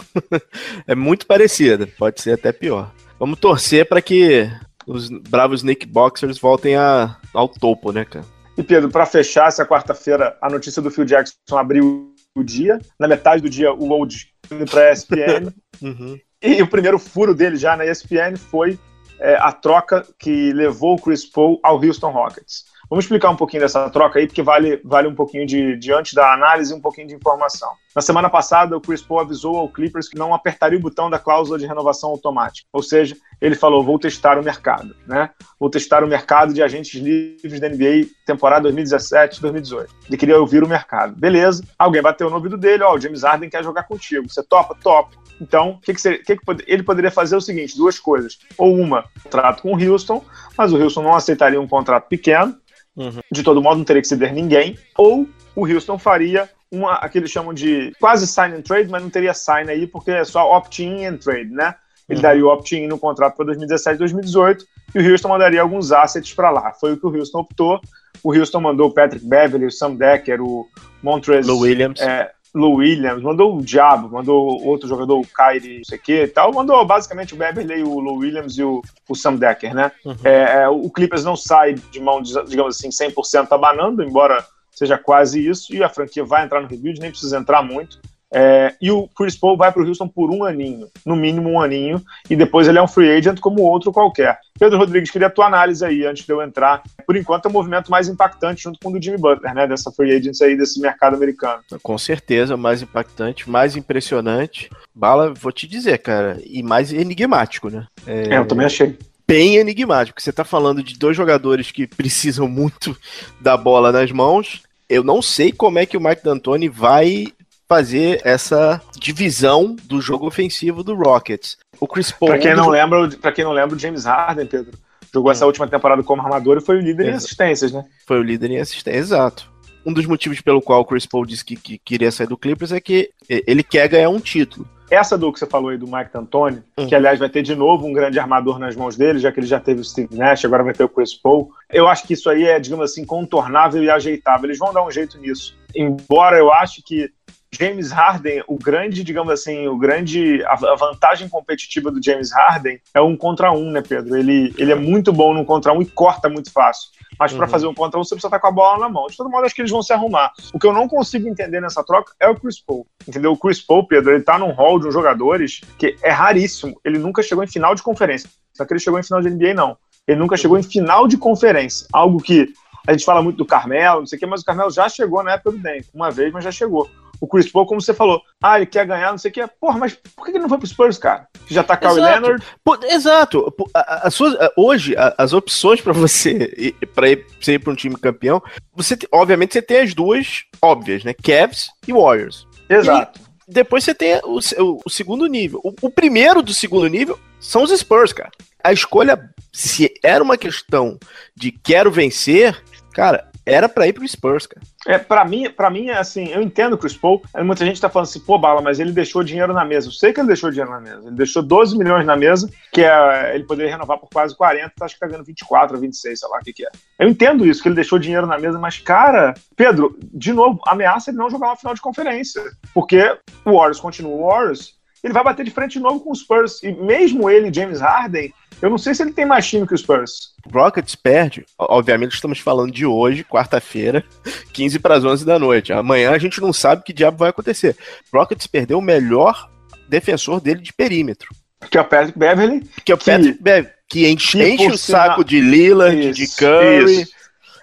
é muito parecida, pode ser até pior. Vamos torcer para que os bravos Nick Boxers voltem a, ao topo, né, cara? E Pedro, para fechar essa quarta-feira, a notícia do Phil Jackson abriu o dia. Na metade do dia, o Old indo para a ESPN. uhum. E o primeiro furo dele já na ESPN foi é, a troca que levou o Chris Paul ao Houston Rockets. Vamos explicar um pouquinho dessa troca aí, porque vale, vale um pouquinho de, de antes da análise um pouquinho de informação. Na semana passada, o Chris Paul avisou ao Clippers que não apertaria o botão da cláusula de renovação automática. Ou seja, ele falou: vou testar o mercado, né? Vou testar o mercado de agentes livres da NBA temporada 2017-2018. Ele queria ouvir o mercado. Beleza. Alguém bateu no ouvido dele: ó, oh, o James Harden quer jogar contigo. Você topa? Topa. Então, o que, que, você, que, que, ele poderia fazer o seguinte: duas coisas. Ou uma, contrato com o Houston, mas o Houston não aceitaria um contrato pequeno. Uhum. De todo modo, não teria que ceder ninguém. Ou o Houston faria uma, aqueles chamam de quase sign and trade, mas não teria sign aí, porque é só opt-in and trade, né? Ele uhum. daria o opt-in no contrato para 2017 2018 e o Houston mandaria alguns assets para lá. Foi o que o Houston optou. O Houston mandou o Patrick Beverly, o Sam Decker, o Montrezl... Lou Williams. É, Lou Williams, mandou o Diabo, mandou outro jogador, o Kyrie, não sei o que e tal, mandou basicamente o Beverly, o Lou Williams e o, o Sam Decker, né? Uhum. É, é, o Clippers não sai de mão, digamos assim, 100% abanando, embora seja quase isso, e a franquia vai entrar no rebuild, nem precisa entrar muito. É, e o Chris Paul vai para o Houston por um aninho, no mínimo um aninho, e depois ele é um free agent como outro qualquer. Pedro Rodrigues, queria a tua análise aí antes de eu entrar. Por enquanto é o movimento mais impactante junto com o do Jimmy Butler, né? Dessa free agency aí, desse mercado americano. Com certeza, mais impactante, mais impressionante. Bala, vou te dizer, cara, e mais enigmático, né? É, é eu também achei bem enigmático. Você está falando de dois jogadores que precisam muito da bola nas mãos. Eu não sei como é que o Mike D'Antoni vai fazer essa divisão do jogo ofensivo do Rockets. O Chris Paul. Para quem não lembra, para quem não lembra, o James Harden, Pedro, jogou essa última temporada como armador e foi o líder em assistências, né? Foi o líder em assistências, exato. Um dos motivos pelo qual o Chris Paul disse que, que queria sair do Clippers é que ele quer ganhar um título. Essa do que você falou aí do Mike D'Antoni, hum. que aliás vai ter de novo um grande armador nas mãos dele, já que ele já teve o Steve Nash, agora vai ter o Chris Paul. Eu acho que isso aí é, digamos assim, contornável e ajeitável. Eles vão dar um jeito nisso. Embora eu acho que James Harden, o grande, digamos assim, o grande a, vantagem competitiva do James Harden é um contra um, né, Pedro? Ele, ele é muito bom no contra um e corta muito fácil. Mas para uhum. fazer um contra um, você precisa estar com a bola na mão. De todo modo, acho que eles vão se arrumar. O que eu não consigo entender nessa troca é o Chris Paul. Entendeu? O Chris Paul, Pedro, ele tá num hall de uns jogadores que é raríssimo. Ele nunca chegou em final de conferência. Só que ele chegou em final de NBA, não. Ele nunca chegou em final de conferência. Algo que a gente fala muito do Carmelo, não sei o quê, mas o Carmelo já chegou na época do Denver. Uma vez, mas já chegou o Chris Paul, como você falou, ah, ele quer ganhar, não sei o que. Porra, mas por que ele não foi pro Spurs, cara? Já tá Kawhi Leonard. Pô, exato. As suas, hoje, as opções para você para ir, ir para um time campeão, você obviamente você tem as duas óbvias, né? Cavs e Warriors. Exato. E depois você tem o, o, o segundo nível. O, o primeiro do segundo nível são os Spurs, cara. A escolha, se era uma questão de quero vencer, cara, era para ir pro Spurs, cara. É, para mim, para mim é assim, eu entendo o Chris Paul, muita gente tá falando assim, pô, Bala, mas ele deixou dinheiro na mesa. Eu sei que ele deixou dinheiro na mesa. Ele deixou 12 milhões na mesa, que é, ele poderia renovar por quase 40, acho que tá ganhando 24 ou 26, sei lá o que que é. Eu entendo isso, que ele deixou dinheiro na mesa, mas, cara, Pedro, de novo, ameaça ele não jogar uma final de conferência, porque o Warriors continua o Warriors, ele vai bater de frente de novo com os Spurs. E mesmo ele, James Harden, eu não sei se ele tem mais time que os Spurs. Rockets perde, obviamente estamos falando de hoje, quarta-feira, 15 para as 11 da noite. Amanhã a gente não sabe que diabo vai acontecer. Rockets perdeu o melhor defensor dele de perímetro. Que é o Patrick Beverly. Que é o Patrick Beverly, que enche, enche o saco de Lillard, isso, de Curry. Isso.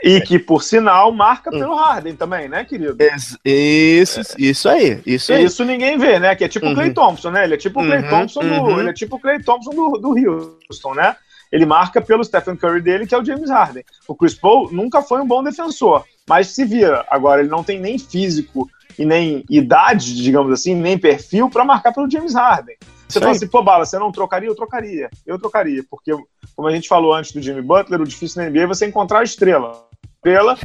E que, por sinal, marca hum. pelo Harden também, né, querido? Isso, é. isso aí, isso aí. Isso ninguém vê, né? Que é tipo o uhum. Clay Thompson, né? Ele é tipo o Clay uhum, Thompson do. Uhum. Ele é tipo o Clay Thompson do, do Houston, né? Ele marca pelo Stephen Curry dele, que é o James Harden. O Chris Paul nunca foi um bom defensor, mas se vira. Agora, ele não tem nem físico e nem idade, digamos assim, nem perfil para marcar pelo James Harden. Você fala assim, pô, Bala, você não trocaria? Eu trocaria. Eu trocaria, porque, como a gente falou antes do Jimmy Butler, o difícil na NBA é você encontrar a estrela pela,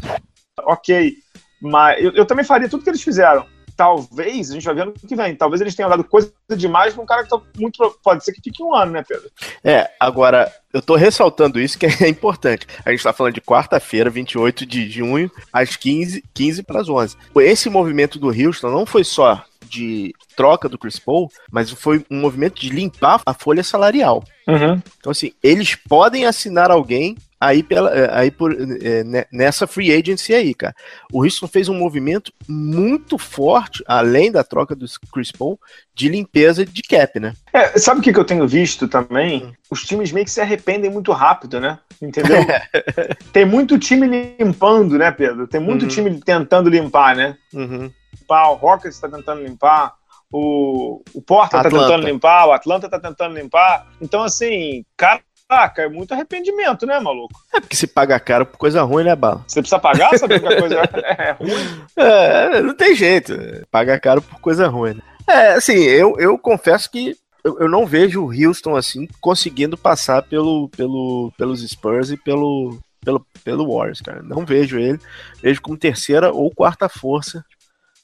ok. Mas eu, eu, também faria tudo que eles fizeram. Talvez, a gente vai ver no que vem, talvez eles tenham dado coisa demais pra um cara que tá muito. Pode ser que fique um ano, né, Pedro? É, agora, eu tô ressaltando isso que é importante. A gente tá falando de quarta-feira, 28 de junho, às 15, 15 para as 11. Esse movimento do Houston não foi só de troca do Chris Paul, mas foi um movimento de limpar a folha salarial. Uhum. Então, assim, eles podem assinar alguém aí, pela, é, aí por, é, nessa free agency aí, cara. O Houston fez um movimento muito forte, além da troca do Chris Paul, de limpeza de cap, né? É, sabe o que, que eu tenho visto também? Hum. Os times meio que se arrependem muito rápido, né? Entendeu? Tem muito time limpando, né, Pedro? Tem muito uhum. time tentando limpar, né? Uhum. O Rockets está tentando limpar, o, o Porta está tentando limpar, o Atlanta está tentando limpar. Então, assim, cara Caraca, é muito arrependimento, né, maluco? É porque se paga caro por coisa ruim, né, Bala? Você precisa pagar sabendo que a coisa é ruim? É, não tem jeito. Paga caro por coisa ruim. Né? É, assim, eu, eu confesso que eu, eu, não vejo o Houston, assim, conseguindo passar pelo, pelo, pelos Spurs e pelo, pelo, pelo Warriors, cara. Não vejo ele. Vejo como terceira ou quarta força.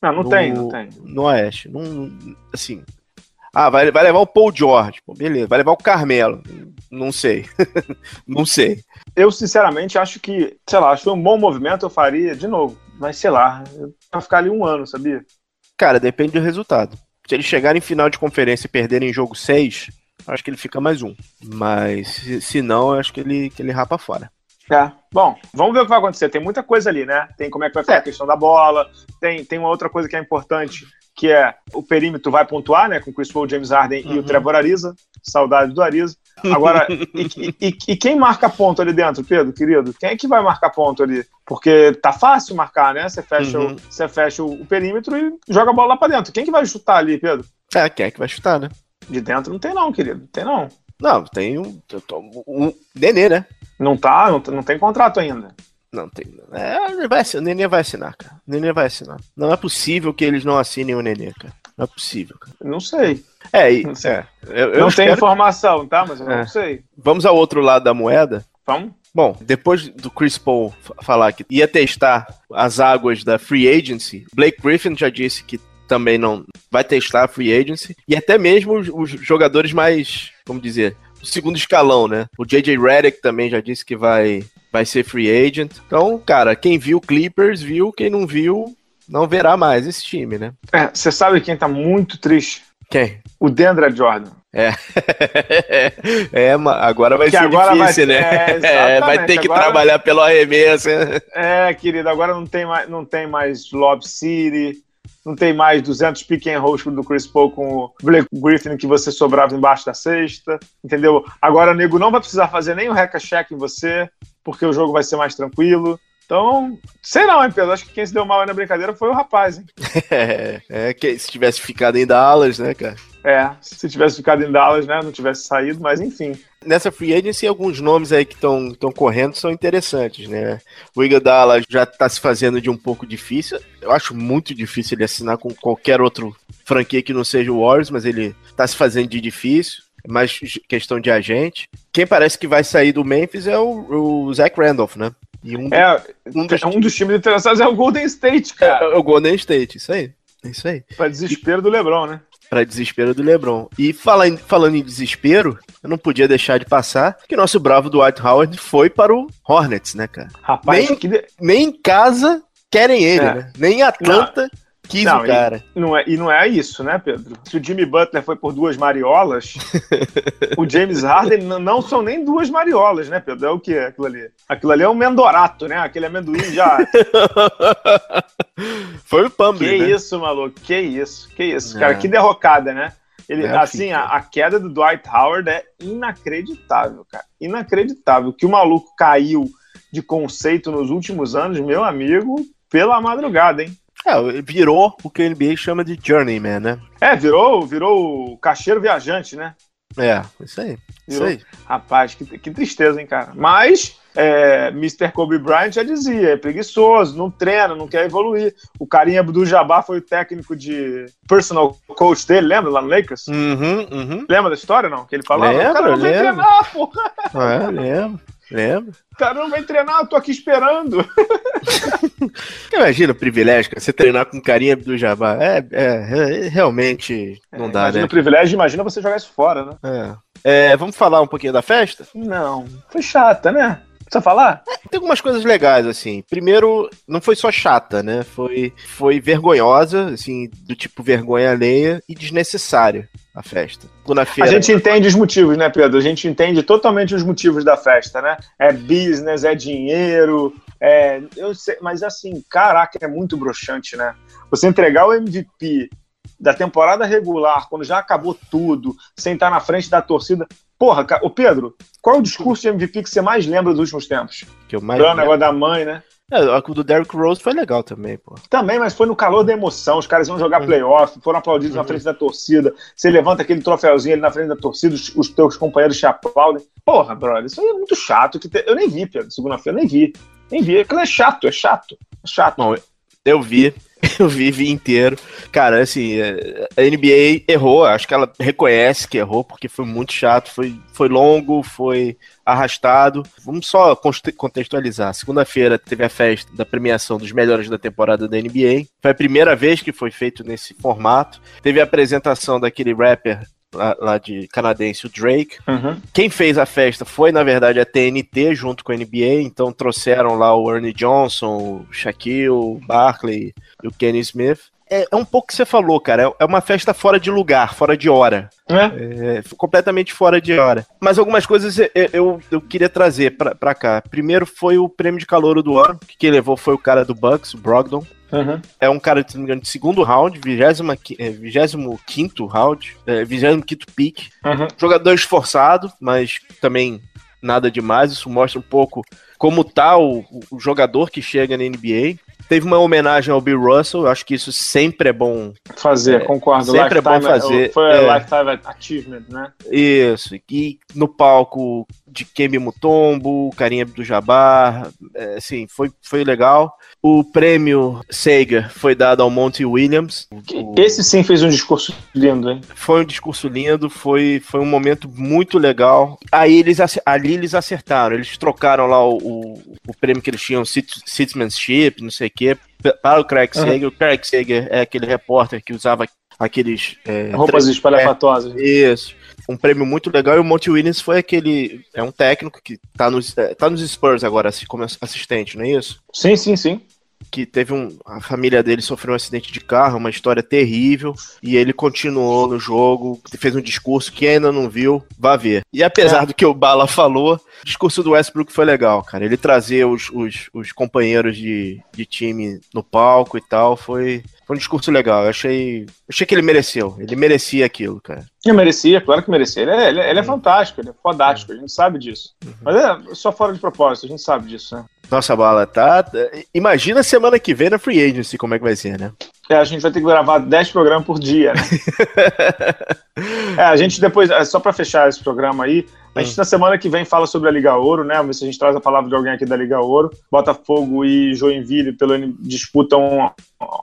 Não, não no, tem, não tem. No Oeste. Não, assim, ah, vai, vai levar o Paul George. Pô, beleza. Vai levar o Carmelo. Não sei. não sei. Eu, sinceramente, acho que, sei lá, acho que foi um bom movimento, eu faria de novo. Mas, sei lá, pra ficar ali um ano, sabia? Cara, depende do resultado. Se eles chegarem em final de conferência e perderem jogo 6, acho que ele fica mais um. Mas, se, se não, acho que ele, que ele rapa fora. É. Bom, vamos ver o que vai acontecer. Tem muita coisa ali, né? Tem como é que vai ficar é. a questão da bola, tem, tem uma outra coisa que é importante, que é o perímetro vai pontuar, né? Com Chris Paul, James Harden uhum. e o Trevor Ariza. Saudade do Ariza. Agora, e, e, e, quem marca ponto ali dentro, Pedro, querido? Quem é que vai marcar ponto ali? Porque tá fácil marcar, né? Você fecha, uhum. o, você fecha o perímetro e joga a bola lá pra dentro. Quem que vai chutar ali, Pedro? É, quem é que vai chutar, né? De dentro não tem não, querido. Não tem não. Não, tem um, um, um Nenê, né? Não tá, não, não tem contrato ainda. Não tem. É, vai, o Nenê vai assinar, cara. O Nenê vai assinar. Não é possível que eles não assinem o Nenê, cara. Não é possível, cara. Não sei. É, e, não, sei. É, eu, eu não tem informação, tá? Mas eu é. não sei. Vamos ao outro lado da moeda? Vamos. Bom, depois do Chris Paul falar que ia testar as águas da free agency, Blake Griffin já disse que também não vai testar a free agency e até mesmo os, os jogadores mais, vamos dizer, o segundo escalão, né? O JJ Redick também já disse que vai vai ser free agent. Então, cara, quem viu Clippers viu, quem não viu não verá mais esse time, né? É, você sabe quem tá muito triste? Quem? O Dendra Jordan. É. é, agora vai que ser agora difícil, vai, né? É, é, vai ter que agora, trabalhar pelo arremesso. É, querido, agora não tem mais, não tem mais Lob City, não tem mais 200 pick and rolls do Chris Paul com o Blake Griffin que você sobrava embaixo da cesta, entendeu? Agora o nego não vai precisar fazer nem o hack check em você, porque o jogo vai ser mais tranquilo. Então, sei não, hein, Pedro? Acho que quem se deu mal aí na brincadeira foi o rapaz, hein? É, é que se tivesse ficado em Dallas, né, cara? É, se tivesse ficado em Dallas, né, não tivesse saído, mas enfim. Nessa free agency, alguns nomes aí que estão correndo são interessantes, né? O Iguodala já está se fazendo de um pouco difícil. Eu acho muito difícil ele assinar com qualquer outro franquia que não seja o Warriors, mas ele está se fazendo de difícil. É mais questão de agente. Quem parece que vai sair do Memphis é o, o Zach Randolph, né? E um, é, um, dos, um dos times interessados é o Golden State, cara. É, é o Golden State, isso aí. É isso aí. Para desespero e, do LeBron, né? Para desespero do LeBron. E falando, falando em desespero, eu não podia deixar de passar que nosso bravo Dwight Howard foi para o Hornets, né, cara? Rapaz, nem, que... nem em casa querem ele, é. né? Nem em Atlanta. Não quis não, o cara. E não, é, e não é isso, né, Pedro? Se o Jimmy Butler foi por duas mariolas, o James Harden não são nem duas mariolas, né, Pedro? É o que é aquilo ali? Aquilo ali é um mendorato, né? Aquele amendoim já. foi o Pumble, Que né? isso, maluco? Que isso? Que isso? É. Cara, que derrocada, né? Ele, é assim, a, a, queda do Dwight Howard é inacreditável, cara. Inacreditável. Que o maluco caiu de conceito nos últimos anos, meu amigo, pela madrugada, hein? É, virou o que a NBA chama de journeyman, né? É, virou, virou o cacheiro viajante, né? É, isso aí. Virou. Isso aí. Rapaz, que, que tristeza, hein, cara? Mas é, Mr. Kobe Bryant já dizia, é preguiçoso, não treina, não quer evoluir. O carinha do Jabá foi o técnico de personal coach dele, lembra lá no Lakers? Uhum, uhum. Lembra da história, não? Que ele falava, lembra, o cara não vem treinar, porra. É, lembro. Lembra? O cara não vai treinar, eu tô aqui esperando. Imagina o privilégio, cara, você treinar com carinha do Jabá. É, é, é realmente não é, dá, imagina né? o privilégio, imagina você jogar isso fora, né? É. é. Vamos falar um pouquinho da festa? Não, foi chata, né? Precisa falar? É, tem algumas coisas legais, assim. Primeiro, não foi só chata, né? Foi, foi vergonhosa, assim, do tipo vergonha alheia e desnecessária a festa. A gente entende os motivos, né, Pedro? A gente entende totalmente os motivos da festa, né? É business, é dinheiro, é. Eu sei, mas assim, caraca, é muito broxante, né? Você entregar o MVP da temporada regular, quando já acabou tudo, sem estar na frente da torcida. Porra, o Pedro, qual é o discurso de MVP que você mais lembra dos últimos tempos? Que eu mais Dando negócio da mãe, né? É, o do Derrick Rose foi legal também, pô. Também, mas foi no calor da emoção. Os caras iam jogar uhum. playoff, foram aplaudidos uhum. na frente da torcida. Você levanta aquele troféuzinho ali na frente da torcida, os, os teus companheiros te aplaudem. Porra, brother, isso aí é muito chato. Que te... Eu nem vi, Pedro, segunda-feira, nem vi. Nem vi. Aquilo é chato, é chato. É chato. Bom, eu vi. Eu vi, vi inteiro. Cara, assim, é, a NBA errou, acho que ela reconhece que errou, porque foi muito chato, foi, foi longo, foi arrastado. Vamos só contextualizar. Segunda-feira teve a festa da premiação dos melhores da temporada da NBA. Foi a primeira vez que foi feito nesse formato. Teve a apresentação daquele rapper lá, lá de canadense, o Drake. Uhum. Quem fez a festa foi, na verdade, a TNT junto com a NBA, então trouxeram lá o Ernie Johnson, o Shaquille, o Barkley e o Kenny Smith. É, é um pouco o que você falou, cara. É, é uma festa fora de lugar, fora de hora. É? é completamente fora de hora. Mas algumas coisas eu, eu, eu queria trazer pra, pra cá. Primeiro foi o prêmio de calor do ano, que quem levou foi o cara do Bucks, o Brogdon. Uhum. É um cara, se não me engano, de segundo round, 25 é, round, é, 25 pick. Uhum. Jogador esforçado, mas também nada demais. Isso mostra um pouco como tá o, o jogador que chega na NBA. Teve uma homenagem ao Bill Russell, acho que isso sempre é bom fazer, é, concordo. Sempre lifetime, é bom fazer. Foi é, Lifetime Achievement, né? Isso, e no palco de Kembe Mutombo, Carinha do Jabbar, é, assim, foi, foi legal. O prêmio Sega foi dado ao Monty Williams. Esse sim fez um discurso lindo, hein? Foi um discurso lindo, foi, foi um momento muito legal. Aí eles ali eles acertaram, eles trocaram lá o, o, o prêmio que eles tinham, Citizenship, não sei o quê, para o Craig Sager. Uhum. O Craig Sager é aquele repórter que usava aqueles. É, Roupas espalhafatosas. É, isso um prêmio muito legal. E o Monty Williams foi aquele. É um técnico que tá nos, é, tá nos Spurs agora, como assistente, não é isso? Sim, sim, sim que teve um. A família dele sofreu um acidente de carro, uma história terrível. E ele continuou no jogo, fez um discurso que ainda não viu, vá ver. E apesar é. do que o Bala falou, o discurso do Westbrook foi legal, cara. Ele trazer os, os, os companheiros de, de time no palco e tal, foi, foi um discurso legal. Eu achei, achei que ele mereceu. Ele merecia aquilo, cara. Ele merecia, claro que merecia. Ele é, ele é, ele é uhum. fantástico, ele é fodástico, a gente sabe disso. Uhum. Mas é só fora de propósito, a gente sabe disso, né? Nossa, bala, tá. Imagina semana que vem na Free Agency como é que vai ser, né? É, a gente vai ter que gravar 10 programas por dia, né? é, a gente depois, é, só para fechar esse programa aí, a gente hum. na semana que vem fala sobre a Liga Ouro, né? Vamos ver se a gente traz a palavra de alguém aqui da Liga Ouro. Botafogo e Joinville pelo, disputam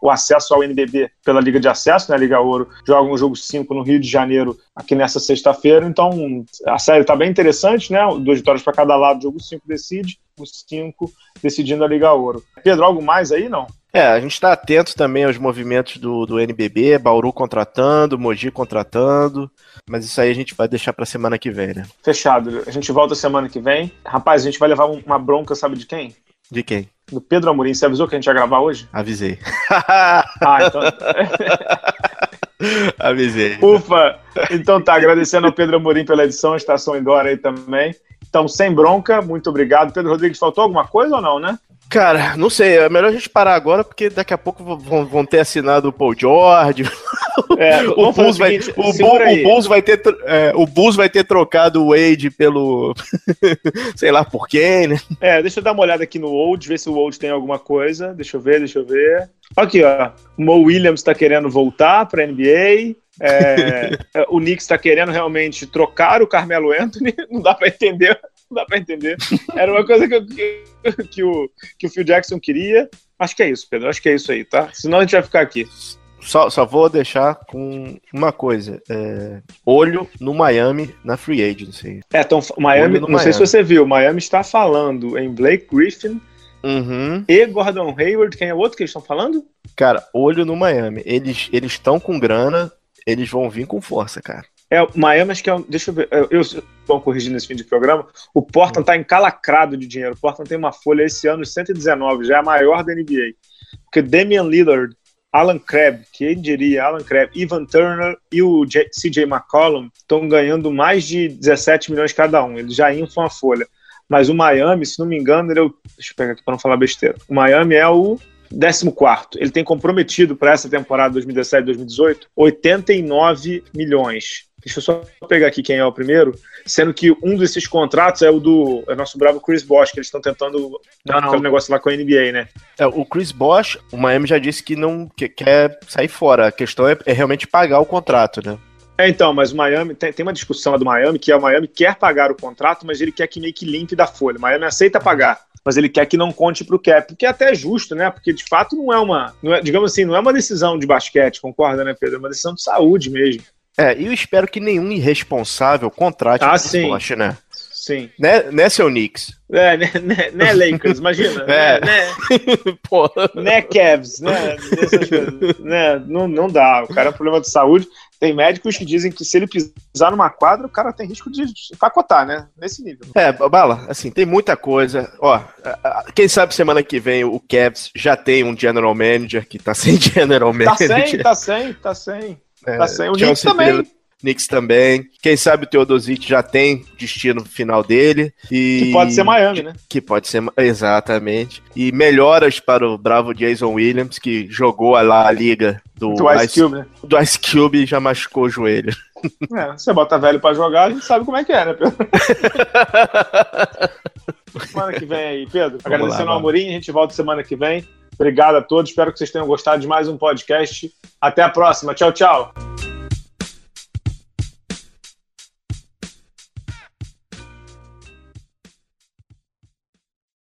o acesso ao NBB pela Liga de Acesso, né? Liga Ouro jogam o jogo 5 no Rio de Janeiro aqui nessa sexta-feira. Então a série está bem interessante, né? Duas vitórias para cada lado, jogo 5 decide, o 5 decidindo a Liga Ouro. Pedro, algo mais aí, não? É, a gente está atento também aos movimentos do, do NBB, Bauru contratando, Mogi contratando, mas isso aí a gente vai deixar para semana que vem, né? Fechado. A gente volta semana que vem. Rapaz, a gente vai levar uma bronca, sabe de quem? De quem? Do Pedro Amorim. Você avisou que a gente ia gravar hoje? Avisei. ah, então. Avisei. Ufa! Então tá, agradecendo ao Pedro Amorim pela edição, Estação Indoor aí também. Então, sem bronca, muito obrigado. Pedro Rodrigues, faltou alguma coisa ou não, né? Cara, não sei, é melhor a gente parar agora, porque daqui a pouco vão, vão ter assinado o Paul George. É, o, Bulls vai, o, o, Bulls vai ter, é, o Bulls vai ter trocado o Wade pelo. sei lá por quem, né? É, deixa eu dar uma olhada aqui no Old, ver se o Old tem alguma coisa. Deixa eu ver, deixa eu ver. Aqui, ó. O Mo Williams tá querendo voltar pra NBA. É, é, o Knicks está querendo realmente trocar o Carmelo Anthony, não dá para entender não dá pra entender. Era uma coisa que, eu, que, que, o, que o Phil Jackson queria. Acho que é isso, Pedro. Acho que é isso aí, tá? Senão a gente vai ficar aqui. Só, só vou deixar com uma coisa. É, olho no Miami na Free Agency. É, então, Miami, não Miami. sei se você viu, Miami está falando em Blake Griffin uhum. e Gordon Hayward. Quem é o outro que eles estão falando? Cara, olho no Miami. Eles estão com grana, eles vão vir com força, cara. É, o Miami, acho que é. Deixa eu ver. Eu estou corrigindo esse fim de programa. O Portland está encalacrado de dinheiro. O Portland tem uma folha esse ano de 119, já é a maior da NBA. Porque Damian Lillard, Alan Crabb, quem diria, Alan Crabb, Ivan Turner e o CJ McCollum estão ganhando mais de 17 milhões cada um. Eles já inflam a folha. Mas o Miami, se não me engano, ele é o. Deixa eu pegar aqui para não falar besteira. O Miami é o 14. Ele tem comprometido para essa temporada 2017-2018 89 milhões. Deixa eu só pegar aqui quem é o primeiro, sendo que um desses contratos é o do é nosso bravo Chris Bosh, que eles estão tentando não, um negócio lá com a NBA, né? É, o Chris Bosh, o Miami já disse que não que, quer sair fora. A questão é, é, realmente pagar o contrato, né? É, então, mas o Miami tem, tem uma discussão lá do Miami que é o Miami quer pagar o contrato, mas ele quer que meio que limpe da folha. O Miami aceita pagar mas ele quer que não conte para o cap, que é até justo, né? Porque de fato não é uma, não é, digamos assim, não é uma decisão de basquete, concorda, né, Pedro? É uma decisão de saúde mesmo. É, e eu espero que nenhum irresponsável contrate ah, o Bosch, né? Sim. Né, né seu Knicks? É, né, né, né Lakers, imagina. É. Né, né, né Cavs, né? Né? Não, não dá. O cara é um problema de saúde. Tem médicos que dizem que se ele pisar numa quadra, o cara tem risco de pacotar, né? Nesse nível. É, Bala, assim, tem muita coisa. Ó, quem sabe semana que vem o Cavs já tem um general manager que tá sem general Tá manager. sem, tá sem, tá sem. É, Tá sem. O Knicks também. Taylor, Knicks também. Quem sabe o Teodosic já tem destino final dele. E... Que pode ser Miami, né? Que pode ser, exatamente. E melhoras para o bravo Jason Williams, que jogou lá a liga do, Do Ice Cube, né? do Ice Cube e já machucou o joelho. É, você bota velho pra jogar, a gente sabe como é que é, né, Pedro? semana que vem aí, Pedro. Agradecendo lá, ao Amorim, a gente volta semana que vem. Obrigado a todos, espero que vocês tenham gostado de mais um podcast. Até a próxima. Tchau, tchau.